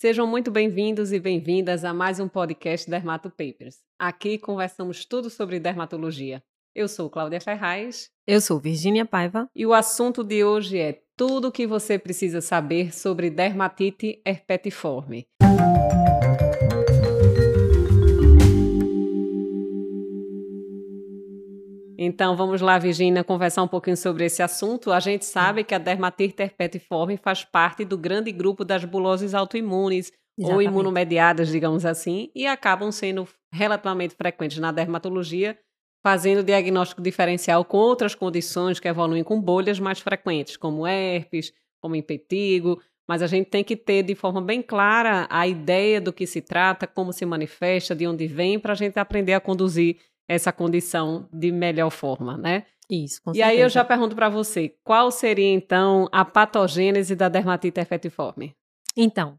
Sejam muito bem-vindos e bem-vindas a mais um podcast Dermato Papers. Aqui conversamos tudo sobre dermatologia. Eu sou Cláudia Ferraz. Eu sou Virgínia Paiva. E o assunto de hoje é tudo o que você precisa saber sobre dermatite herpetiforme. Então vamos lá, Virginia, conversar um pouquinho sobre esse assunto. A gente sabe que a dermatite herpetiforme faz parte do grande grupo das buloses autoimunes Exatamente. ou imunomediadas, digamos assim, e acabam sendo relativamente frequentes na dermatologia, fazendo diagnóstico diferencial com outras condições que evoluem com bolhas mais frequentes, como herpes, como impetigo, mas a gente tem que ter de forma bem clara a ideia do que se trata, como se manifesta, de onde vem, para a gente aprender a conduzir essa condição de melhor forma, né? Isso, com E aí eu já pergunto para você, qual seria então a patogênese da dermatite herpetiforme? Então,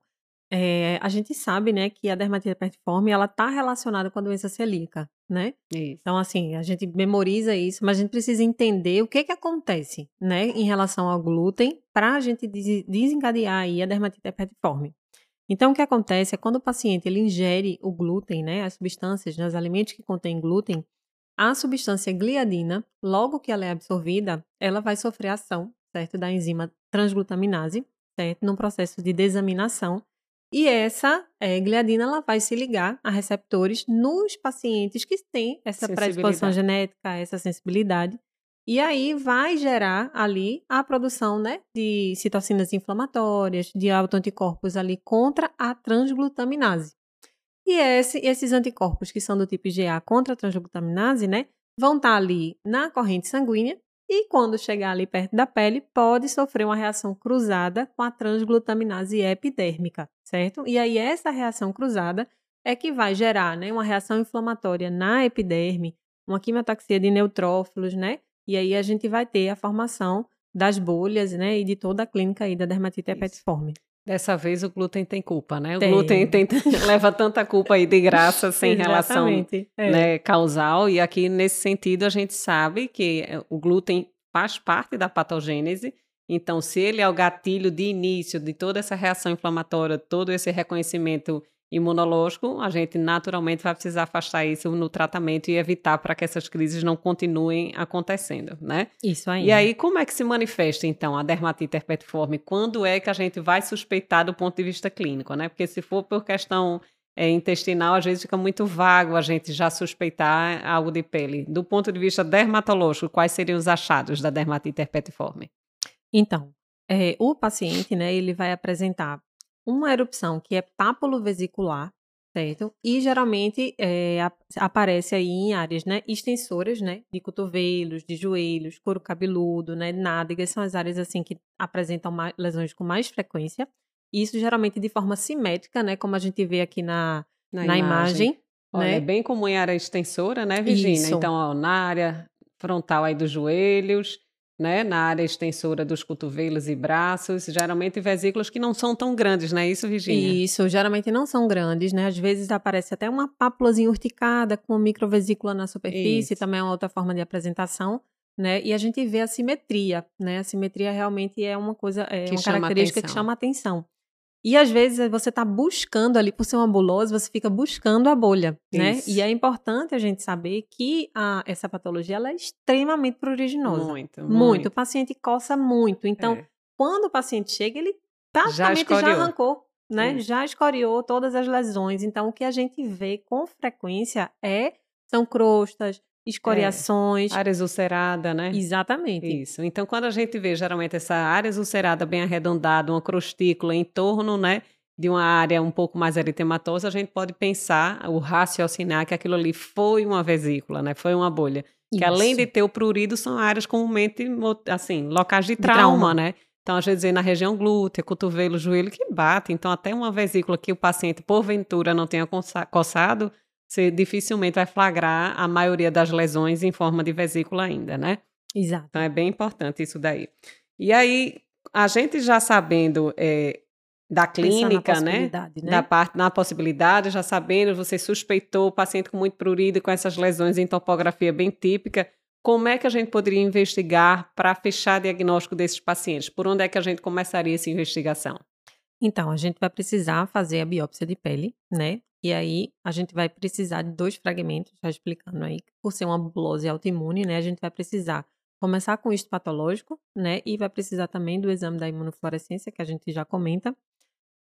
é, a gente sabe, né, que a dermatite herpetiforme ela está relacionada com a doença celíaca, né? Isso. Então, assim, a gente memoriza isso, mas a gente precisa entender o que que acontece, né, em relação ao glúten, para a gente desencadear aí a dermatite herpetiforme. Então, o que acontece é quando o paciente ele ingere o glúten, né, as substâncias nos alimentos que contêm glúten, a substância gliadina, logo que ela é absorvida, ela vai sofrer ação, certo, da enzima transglutaminase, certo, num processo de desaminação. E essa é, gliadina ela vai se ligar a receptores nos pacientes que têm essa predisposição genética, essa sensibilidade, e aí vai gerar ali a produção né, de citocinas inflamatórias, de autoanticorpos ali contra a transglutaminase. E esse, esses anticorpos que são do tipo IgA contra a transglutaminase, né, vão estar tá ali na corrente sanguínea e quando chegar ali perto da pele, pode sofrer uma reação cruzada com a transglutaminase epidérmica, certo? E aí essa reação cruzada é que vai gerar, né, uma reação inflamatória na epiderme, uma quimiotaxia de neutrófilos, né, e aí a gente vai ter a formação das bolhas, né, e de toda a clínica aí da dermatite herpetiforme. Dessa vez o glúten tem culpa, né? O tem. glúten tem, leva tanta culpa aí de graça sem relação é. né, causal. E aqui, nesse sentido, a gente sabe que eh, o glúten faz parte da patogênese. Então, se ele é o gatilho de início de toda essa reação inflamatória, todo esse reconhecimento imunológico, a gente naturalmente vai precisar afastar isso no tratamento e evitar para que essas crises não continuem acontecendo, né? Isso aí. E aí, como é que se manifesta, então, a dermatite herpetiforme? Quando é que a gente vai suspeitar do ponto de vista clínico, né? Porque se for por questão é, intestinal, às vezes fica muito vago a gente já suspeitar algo de pele. Do ponto de vista dermatológico, quais seriam os achados da dermatite herpetiforme? Então, é, o paciente, né, ele vai apresentar uma erupção que é pápulo vesicular, certo? E geralmente é, aparece aí em áreas, né, extensoras, né, de cotovelos, de joelhos, couro cabeludo, né, nádegas, são as áreas assim que apresentam mais, lesões com mais frequência. Isso geralmente de forma simétrica, né, como a gente vê aqui na, na, na imagem. imagem Olha, né? é bem comum em área extensora, né, Virginia? Isso. Então, ó, na área frontal aí dos joelhos, né, na área extensora dos cotovelos e braços, geralmente vesículas que não são tão grandes, né? Isso, Virginia? Isso, geralmente não são grandes, né? Às vezes aparece até uma pápulazinha urticada com microvesícula na superfície, Isso. também é uma outra forma de apresentação, né? E a gente vê a simetria, né? A simetria realmente é uma coisa, é que uma característica atenção. que chama atenção. E às vezes você está buscando ali, por ser uma bulose, você fica buscando a bolha, né? Isso. né? E é importante a gente saber que a, essa patologia ela é extremamente pruriginosa. Muito, muito. Muito. O paciente coça muito. Então, é. quando o paciente chega, ele praticamente já, já arrancou, né? Já escoriou todas as lesões. Então, o que a gente vê com frequência é são crostas, escoriações. É, área ulcerada, né? Exatamente. Isso. Então, quando a gente vê geralmente essa área ulcerada bem arredondada, uma crostícula em torno, né, de uma área um pouco mais eritematosa, a gente pode pensar, o raciocinar que aquilo ali foi uma vesícula, né? Foi uma bolha. Isso. Que além de ter o prurido, são áreas comumente, assim, locais de trauma, de trauma. né? Então, às vezes, na região glútea, cotovelo, joelho, que bate. Então, até uma vesícula que o paciente, porventura, não tenha coçado, você dificilmente vai flagrar a maioria das lesões em forma de vesícula ainda, né? Exato. Então é bem importante isso daí. E aí, a gente já sabendo é, da clínica, né? né? Da parte na possibilidade, já sabendo, você suspeitou o paciente com muito prurido com essas lesões em topografia bem típica. Como é que a gente poderia investigar para fechar diagnóstico desses pacientes? Por onde é que a gente começaria essa investigação? Então, a gente vai precisar fazer a biópsia de pele, né? E aí, a gente vai precisar de dois fragmentos, já explicando aí, por ser uma bulose autoimune, né? A gente vai precisar começar com isto patológico, né? E vai precisar também do exame da imunofluorescência, que a gente já comenta.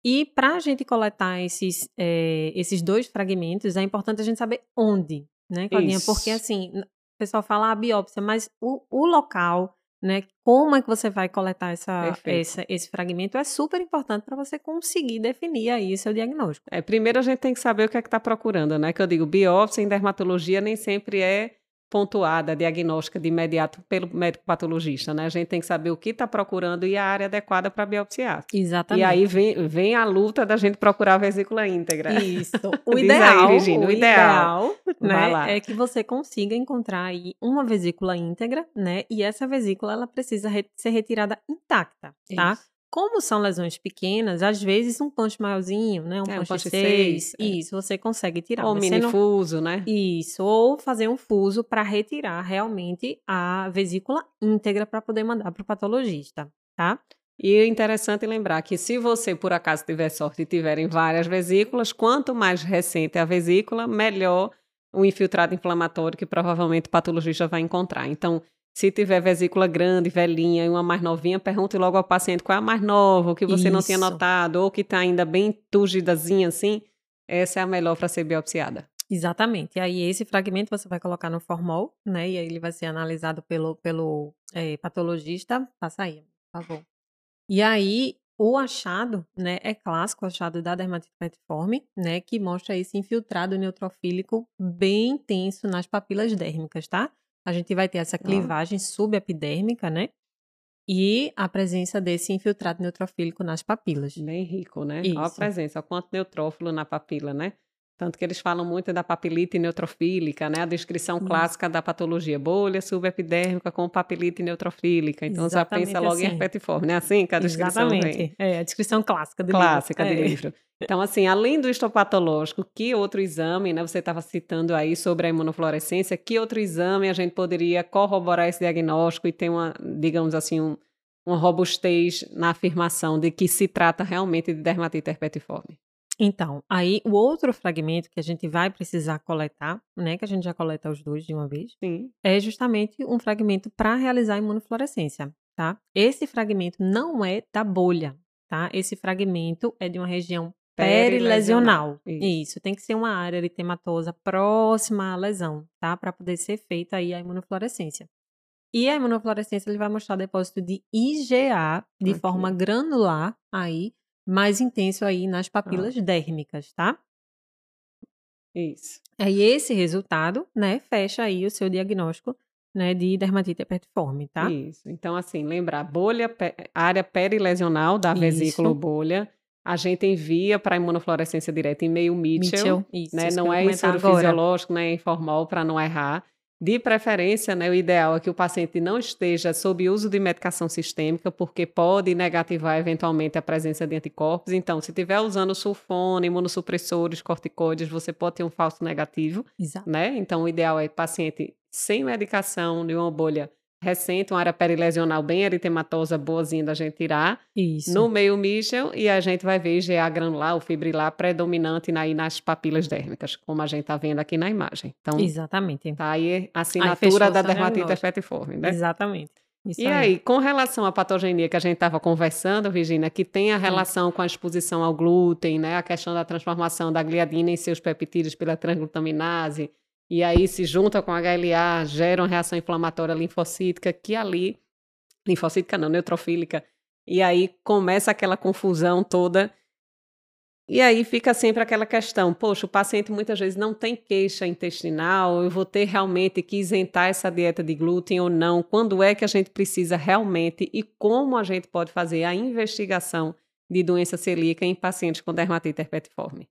E para a gente coletar esses, é, esses dois fragmentos, é importante a gente saber onde, né, Claudinha? Isso. Porque assim, o pessoal fala a ah, biópsia, mas o, o local, né? Como é que você vai coletar essa, essa esse fragmento é super importante para você conseguir definir aí seu diagnóstico. É, primeiro a gente tem que saber o que é que está procurando, né? Que eu digo, biópsia em dermatologia nem sempre é pontuada, diagnóstica de imediato pelo médico patologista, né? A gente tem que saber o que está procurando e a área adequada para biopsiar. Exatamente. E aí vem, vem a luta da gente procurar a vesícula íntegra. Isso. O ideal, aí, Regina, o, o ideal, ideal né, é que você consiga encontrar aí uma vesícula íntegra, né? E essa vesícula ela precisa re ser retirada intacta, tá? Isso. Como são lesões pequenas, às vezes um punch maiorzinho, né? Um é, punch, punch 6, é. isso, você consegue tirar. Ou mini não... fuso, né? Isso, ou fazer um fuso para retirar realmente a vesícula íntegra para poder mandar para o patologista, tá? E é interessante lembrar que se você, por acaso, tiver sorte e tiverem várias vesículas, quanto mais recente a vesícula, melhor o infiltrado inflamatório que provavelmente o patologista vai encontrar. Então, se tiver vesícula grande, velhinha e uma mais novinha, pergunte logo ao paciente qual é a mais nova, o que você Isso. não tinha notado, ou que está ainda bem turgidazinha assim, essa é a melhor para ser biopsiada. Exatamente. E aí, esse fragmento você vai colocar no formol, né? E aí ele vai ser analisado pelo, pelo é, patologista. Passa aí, por favor. E aí, o achado, né, é clássico, o achado da dermatite petiforme, né, que mostra esse infiltrado neutrofílico bem intenso nas papilas dérmicas, tá? A gente vai ter essa clivagem subepidérmica, né? E a presença desse infiltrado neutrofílico nas papilas. Bem rico, né? Isso. Olha a presença, olha quanto neutrófilo na papila, né? Tanto que eles falam muito da papilite neutrofílica, né? A descrição clássica da patologia, bolha subepidérmica com papilite neutrofílica. Então Exatamente já pensa logo assim. em herpetiforme, né? Assim que a descrição Exatamente. Vem. É, a descrição clássica do clássica livro. Clássica de é. livro. Então, assim, além do histopatológico, que outro exame, né? Você estava citando aí sobre a imunofluorescência, que outro exame a gente poderia corroborar esse diagnóstico e ter uma, digamos assim, um, uma robustez na afirmação de que se trata realmente de dermatite herpetiforme? Então, aí o outro fragmento que a gente vai precisar coletar, né, que a gente já coleta os dois de uma vez, Sim. é justamente um fragmento para realizar a imunofluorescência, tá? Esse fragmento não é da bolha, tá? Esse fragmento é de uma região perilesional. Isso. Isso. tem que ser uma área eritematosa próxima à lesão, tá? Para poder ser feita aí a imunofluorescência. E a imunofluorescência ele vai mostrar depósito de IgA de okay. forma granular aí mais intenso aí nas papilas ah. dérmicas, tá? Isso. Aí esse resultado, né, fecha aí o seu diagnóstico, né, de dermatite herpetiforme, tá? Isso. Então, assim, lembrar, bolha, área perilesional da vesícula bolha, a gente envia para a imunofluorescência direta em meio Mitchell, Mitchell isso, né? Não é soro fisiológico, né? Informal para não errar. De preferência, né, o ideal é que o paciente não esteja sob uso de medicação sistêmica, porque pode negativar eventualmente a presença de anticorpos. Então, se estiver usando sulfona, imunossupressores, corticoides, você pode ter um falso negativo. Exato. Né? Então, o ideal é paciente sem medicação de uma bolha recente, uma área perilesional bem eritematosa, boazinha da gente tirar. Isso. No meio Michel, e a gente vai ver IgA granular, o fibrilar predominante aí nas papilas dérmicas, como a gente está vendo aqui na imagem. Então, Exatamente. Tá aí a assinatura aí da dermatite efetiforme, né? Exatamente. Isso e aí. aí. com relação à patogenia que a gente estava conversando, Virginia, que tem a relação com a exposição ao glúten, né, a questão da transformação da gliadina em seus peptídeos pela transglutaminase, e aí se junta com HLA, gera uma reação inflamatória linfocítica, que ali, linfocítica não, neutrofílica, e aí começa aquela confusão toda. E aí fica sempre aquela questão, poxa, o paciente muitas vezes não tem queixa intestinal, eu vou ter realmente que isentar essa dieta de glúten ou não? Quando é que a gente precisa realmente e como a gente pode fazer a investigação de doença celíaca em pacientes com dermatite herpetiforme?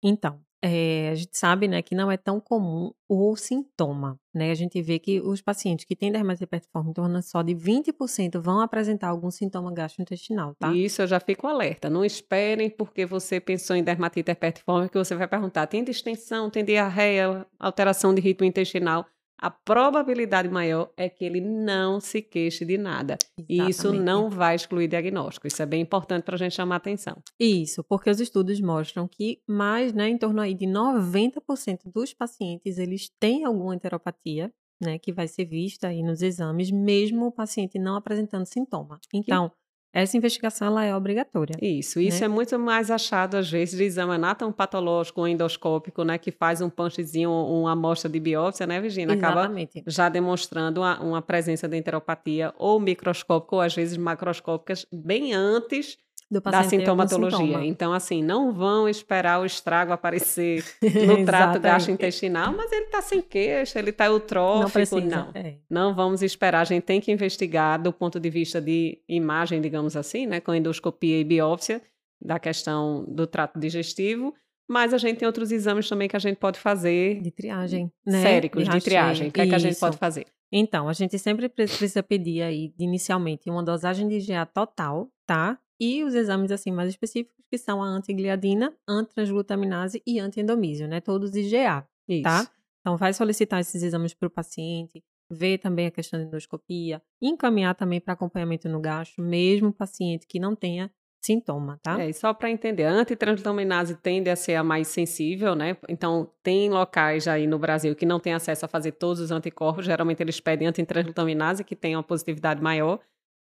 Então, é, a gente sabe, né, que não é tão comum o sintoma, né? A gente vê que os pacientes que têm dermatite herpetiforme em torno só de 20% vão apresentar algum sintoma gastrointestinal, tá? Isso eu já fico alerta. Não esperem porque você pensou em dermatite herpetiforme que você vai perguntar: tem distensão, tem diarreia, alteração de ritmo intestinal? A probabilidade maior é que ele não se queixe de nada. Exatamente. E isso não vai excluir diagnóstico. Isso é bem importante para a gente chamar atenção. Isso, porque os estudos mostram que mais, né, em torno aí de 90% dos pacientes, eles têm alguma enteropatia, né, que vai ser vista aí nos exames, mesmo o paciente não apresentando sintoma. Então, essa investigação ela é obrigatória. Isso, isso né? é muito mais achado às vezes de exame patológico ou endoscópico, né, que faz um punchzinho, uma amostra de biópsia, né, Virginia? Exatamente. Acaba já demonstrando uma, uma presença de enteropatia ou microscópica ou às vezes macroscópicas bem antes da sintomatologia. Sintoma. Então, assim, não vão esperar o estrago aparecer no trato gastrointestinal, mas ele está sem queixa, ele está eutrófico. Não, precisa, não. É. não vamos esperar. A gente tem que investigar do ponto de vista de imagem, digamos assim, né, com endoscopia e biópsia, da questão do trato digestivo. Mas a gente tem outros exames também que a gente pode fazer. De triagem, né? Séricos, de, de triagem. O que, é que a gente pode fazer? Então, a gente sempre precisa pedir aí, inicialmente, uma dosagem de IgA total, tá? E os exames assim mais específicos, que são a antigliadina, antitransglutaminase e antiendomísio, né? Todos IgA, tá? Isso. tá? Então, vai solicitar esses exames para o paciente, ver também a questão da endoscopia, encaminhar também para acompanhamento no gastro, mesmo paciente que não tenha sintoma, tá? É, e só para entender, a antitransglutaminase tende a ser a mais sensível, né? Então, tem locais aí no Brasil que não têm acesso a fazer todos os anticorpos, geralmente eles pedem antitransglutaminase, que tem uma positividade maior,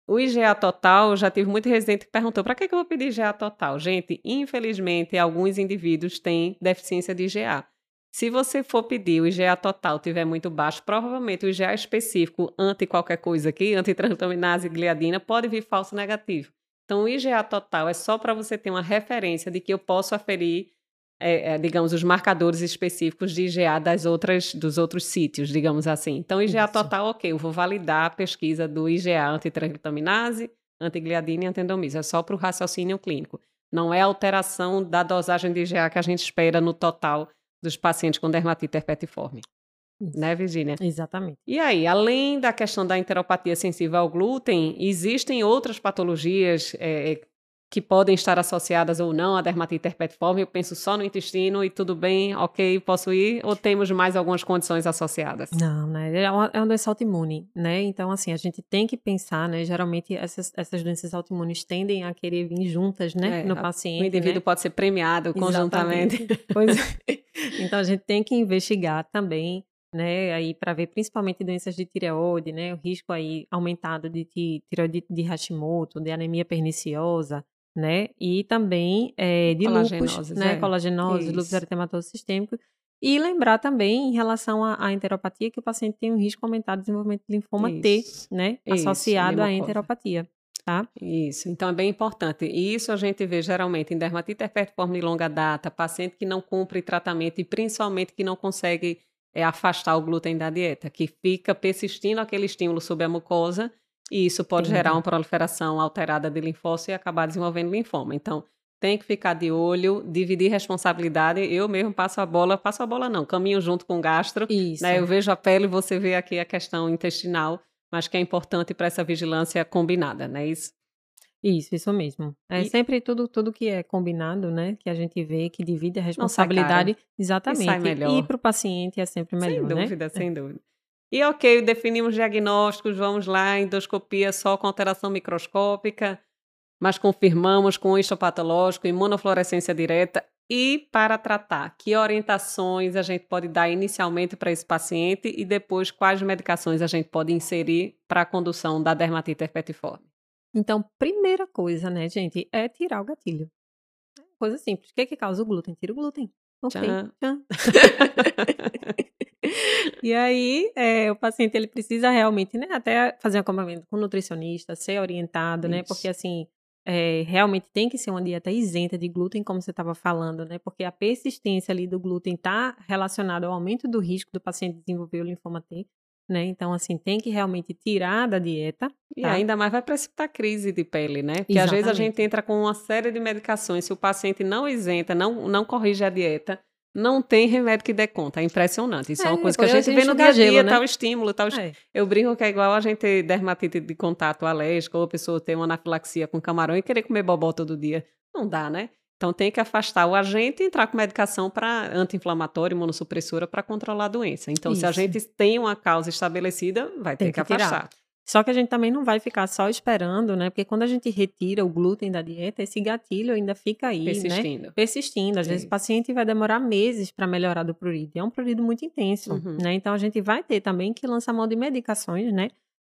o IGA total, já tive muito residente que perguntou: para que, que eu vou pedir IGA total? Gente, infelizmente, alguns indivíduos têm deficiência de IGA. Se você for pedir o IGA total tiver muito baixo, provavelmente o IGA específico anti qualquer coisa aqui, antitransglutaminase e gliadina, pode vir falso negativo. Então, o IGA total é só para você ter uma referência de que eu posso aferir é, é, digamos, os marcadores específicos de IgA das outras, dos outros sítios, digamos assim. Então, IgA Isso. total, ok, eu vou validar a pesquisa do IgA antitransglutaminase, antigliadina e antendomisa. É só para o raciocínio clínico. Não é alteração da dosagem de IgA que a gente espera no total dos pacientes com dermatite herpetiforme. Isso. Né, Virginia? Exatamente. E aí, além da questão da enteropatia sensível ao glúten, existem outras patologias é, que podem estar associadas ou não à dermatite herpetiforme, eu penso só no intestino e tudo bem, ok, posso ir, ou temos mais algumas condições associadas? Não, né, é uma, é uma doença autoimune, né, então assim, a gente tem que pensar, né, geralmente essas, essas doenças autoimunes tendem a querer vir juntas, né, é, no paciente. O indivíduo né? pode ser premiado conjuntamente. Pois é. Então a gente tem que investigar também né, aí para ver principalmente doenças de tireoide, né, o risco aí aumentado de tireoide de Hashimoto, de anemia perniciosa, né? E também é, de lúpus, né? É. Colagenose, lúpus eritematoso sistêmico. E lembrar também, em relação à, à, enteropatia, que o paciente tem um risco aumentado de desenvolvimento de linfoma Isso. T, né? Isso, associado à enteropatia. Tá? Isso, então é bem importante. E isso a gente vê geralmente em dermatite herpetiforme de longa data, paciente que não cumpre tratamento e principalmente que não consegue é, afastar o glúten da dieta, que fica persistindo aquele estímulo sobre a mucosa e isso pode gerar uma proliferação alterada de linfócito e acabar desenvolvendo linfoma. Então, tem que ficar de olho, dividir responsabilidade. Eu mesmo passo a bola, passo a bola não, caminho junto com o gastro. Isso. Né? Eu vejo a pele, você vê aqui a questão intestinal, mas que é importante para essa vigilância combinada, não é isso? Isso, isso mesmo. É e... sempre tudo, tudo que é combinado, né? Que a gente vê, que divide a responsabilidade. Exatamente. E, e para o paciente é sempre melhor. Sem dúvida, né? sem dúvida. E ok, definimos diagnósticos, vamos lá, endoscopia só com alteração microscópica, mas confirmamos com histopatológico, imunofluorescência direta. E para tratar, que orientações a gente pode dar inicialmente para esse paciente e depois quais medicações a gente pode inserir para a condução da dermatite herpetiforme? Então, primeira coisa, né, gente, é tirar o gatilho. Coisa simples. O que, é que causa o glúten? Tira o glúten. Ok. Tchan. e aí, é, o paciente ele precisa realmente, né, até fazer um acompanhamento com o nutricionista, ser orientado, Isso. né, porque assim, é, realmente tem que ser uma dieta isenta de glúten, como você estava falando, né, porque a persistência ali do glúten está relacionada ao aumento do risco do paciente desenvolver o linfoma T, né? Então, assim, tem que realmente tirar da dieta. Tá? E ainda mais vai precipitar crise de pele, né? Porque Exatamente. às vezes a gente entra com uma série de medicações, se o paciente não isenta, não, não corrige a dieta, não tem remédio que dê conta. É impressionante. Isso é, é uma coisa que a gente, vê no dia a dia, né? tal estímulo, tal é. Eu brinco que é igual a gente ter dermatite de contato alérgico, ou a pessoa ter uma anafilaxia com camarão e querer comer bobó todo dia. Não dá, né? Então tem que afastar o agente e entrar com medicação para anti-inflamatória, imunossupressora para controlar a doença. Então, Isso. se a gente tem uma causa estabelecida, vai ter que, que afastar. Só que a gente também não vai ficar só esperando, né? Porque quando a gente retira o glúten da dieta, esse gatilho ainda fica aí? Persistindo. né? Persistindo. Às vezes o paciente vai demorar meses para melhorar do prurido. É um prurido muito intenso, uhum. né? Então a gente vai ter também que lançar mão de medicações, né?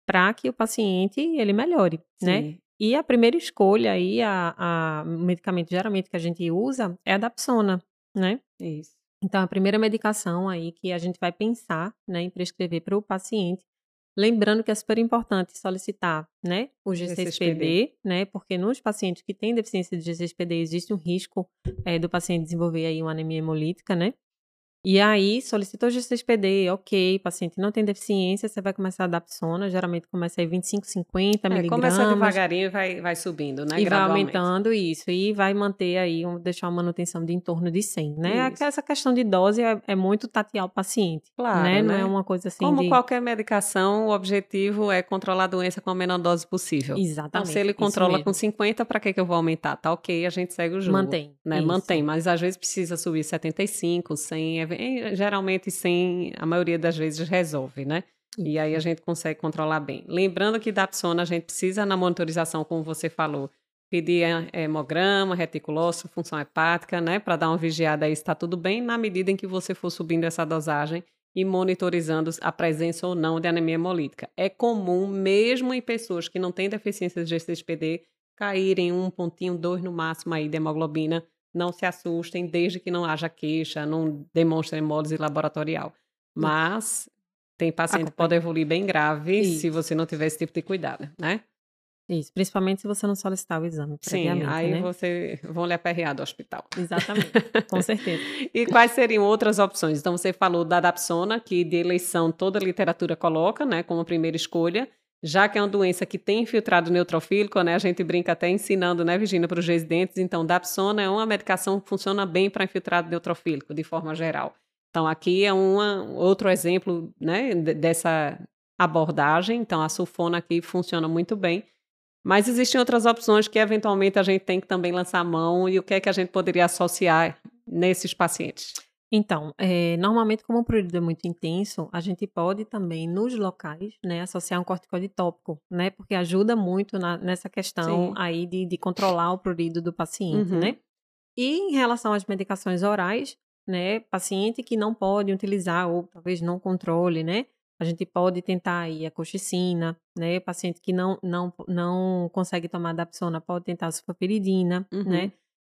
Para que o paciente ele melhore, né? Sim. né? E a primeira escolha aí, a, a, o medicamento geralmente que a gente usa é a Dapsona, né? Isso. Então, a primeira medicação aí que a gente vai pensar né, em prescrever para o paciente Lembrando que é super importante solicitar, né, o G6PD, né, porque nos pacientes que têm deficiência de G6PD existe um risco é, do paciente desenvolver aí uma anemia hemolítica, né? E aí, solicitou G6PD, ok, paciente não tem deficiência, você vai começar a dar psona, geralmente começa aí 25, 50 é, miligramas. Começa devagarinho e vai, vai subindo, né, E vai aumentando isso, e vai manter aí, deixar uma manutenção de em torno de 100, né? Isso. Essa questão de dose é, é, muito tatear o paciente, claro, né? Não é né? uma coisa assim Como de... qualquer medicação, o objetivo é controlar a doença com a menor dose possível. Exatamente. Então, se ele controla com 50, para que, que eu vou aumentar? Tá ok, a gente segue o jogo. Mantém. Né? Mantém, mas às vezes precisa subir 75, 100, geralmente geralmente sem, a maioria das vezes resolve, né? E aí a gente consegue controlar bem. Lembrando que da Psona a gente precisa na monitorização, como você falou, pedir hemograma, reticulócito, função hepática, né, para dar uma vigiada aí se está tudo bem, na medida em que você for subindo essa dosagem e monitorizando a presença ou não de anemia hemolítica. É comum, mesmo em pessoas que não têm deficiência de G6PD, caírem um pontinho, dois no máximo aí de hemoglobina não se assustem, desde que não haja queixa, não demonstrem hemólise laboratorial. Mas tem paciente que pode evoluir bem grave Isso. se você não tiver esse tipo de cuidado, né? Isso, principalmente se você não solicitar o exame Sim, aí né? você vão lhe aperrear do hospital. Exatamente, com certeza. e quais seriam outras opções? Então, você falou da Dapsona, que de eleição toda a literatura coloca, né, como primeira escolha já que é uma doença que tem infiltrado neutrofílico, né? A gente brinca até ensinando, né, Virginia, para os residentes. Então, Dapsona é uma medicação que funciona bem para infiltrado neutrofílico, de forma geral. Então, aqui é uma, outro exemplo, né, dessa abordagem. Então, a sulfona aqui funciona muito bem. Mas existem outras opções que, eventualmente, a gente tem que também lançar a mão. E o que é que a gente poderia associar nesses pacientes? Então, é, normalmente, como o prurido é muito intenso, a gente pode também, nos locais, né, associar um corticoide tópico, né? Porque ajuda muito na, nessa questão Sim. aí de, de, controlar o prurido do paciente, uhum. né? E em relação às medicações orais, né, paciente que não pode utilizar ou talvez não controle, né? A gente pode tentar aí a coxicina, né? Paciente que não, não, não consegue tomar dapsona pode tentar a sulfapiridina, né? uhum. né?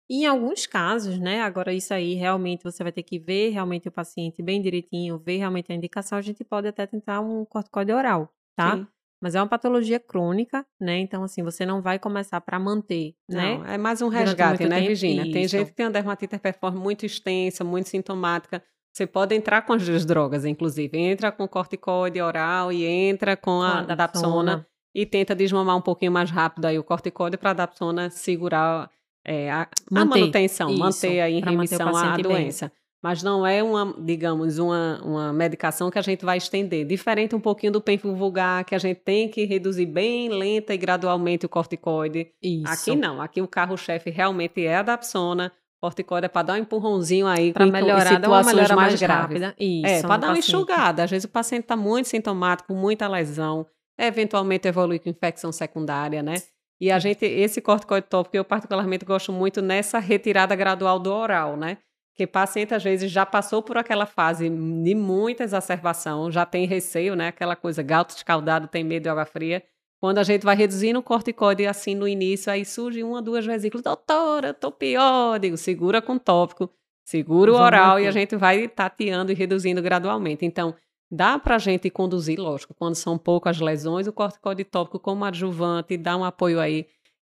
Em alguns casos, né? Agora, isso aí realmente você vai ter que ver realmente o paciente bem direitinho, ver realmente a indicação. A gente pode até tentar um corticoide oral, tá? Sim. Mas é uma patologia crônica, né? Então, assim, você não vai começar para manter, né? não, né? É mais um resgate, né, tempo. Virginia? Isso. Tem gente que tem uma dermatite performe muito extensa, muito sintomática. Você pode entrar com as duas drogas, inclusive. Entra com corticoide oral e entra com a, a dapsona e tenta desmamar um pouquinho mais rápido aí o corticoide para a dapsona segurar é, a, manter, a, manutenção, isso, manter aí em remissão a doença. Bem. Mas não é uma, digamos, uma, uma medicação que a gente vai estender. Diferente um pouquinho do penfo vulgar, que a gente tem que reduzir bem lenta e gradualmente o corticoide. Isso. Aqui não. Aqui o carro-chefe realmente é a dapsona. Corticoide é para dar um empurrãozinho aí para melhorar, situações mais, mais graves. Rápida. Isso, é, para dar uma enxugada. Às vezes o paciente está muito sintomático, muita lesão, eventualmente evolui com infecção secundária, né? E a gente, esse corticoide tópico, eu particularmente gosto muito nessa retirada gradual do oral, né? Que paciente às vezes já passou por aquela fase de muita exacerbação, já tem receio, né? Aquela coisa, gato escaldado tem medo de água fria. Quando a gente vai reduzindo o corticoide assim no início, aí surge uma, duas vesículas, doutora, tô pior, digo, segura com tópico, segura o oral e a gente vai tateando e reduzindo gradualmente. Então, Dá para a gente conduzir, lógico, quando são poucas lesões, o corticoide tópico como adjuvante dá um apoio aí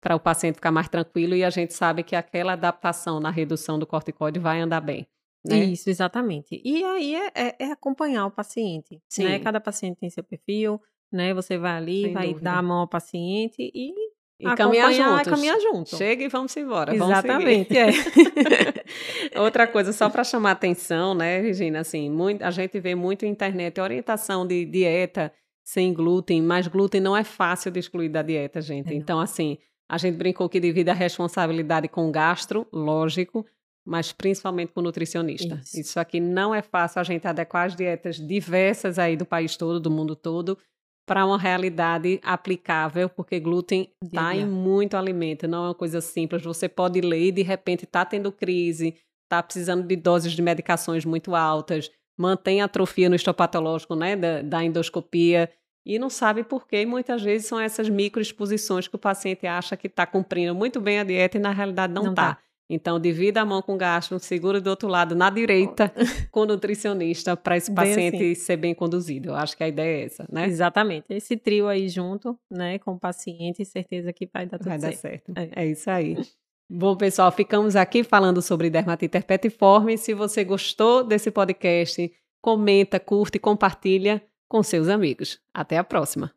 para o paciente ficar mais tranquilo e a gente sabe que aquela adaptação na redução do corticoide vai andar bem. Né? Isso, exatamente. E aí é, é, é acompanhar o paciente. Né? Sim. Né? Cada paciente tem seu perfil, né? Você vai ali, Sem vai dúvida. dar a mão ao paciente e e caminhar juntos. caminhar junto. Chega e vamos embora. Exatamente, é. Outra coisa, só para chamar atenção, né, Regina, assim, muito, a gente vê muito na internet orientação de dieta sem glúten, mas glúten não é fácil de excluir da dieta, gente. É então, assim, A gente brincou que divide a responsabilidade com o gastro, lógico, mas principalmente com o nutricionista. Isso. Isso aqui não é fácil a gente adequar as dietas diversas aí do país todo, do mundo todo, para uma realidade aplicável, porque glúten está em muito alimento, não é uma coisa simples. Você pode ler e de repente está tendo crise, está precisando de doses de medicações muito altas, mantém atrofia no histopatológico né, da, da endoscopia e não sabe por quê. Muitas vezes são essas microexposições que o paciente acha que está cumprindo muito bem a dieta e na realidade não está. Então, divida a mão com o gastro, segura do outro lado, na direita, com o nutricionista, para esse paciente assim. ser bem conduzido. Eu acho que a ideia é essa, né? Exatamente. Esse trio aí junto, né, com o paciente, certeza que vai dar tudo vai certo. Vai dar certo. É. é isso aí. Bom, pessoal, ficamos aqui falando sobre dermatite herpetiforme. Se você gostou desse podcast, comenta, curte e compartilha com seus amigos. Até a próxima!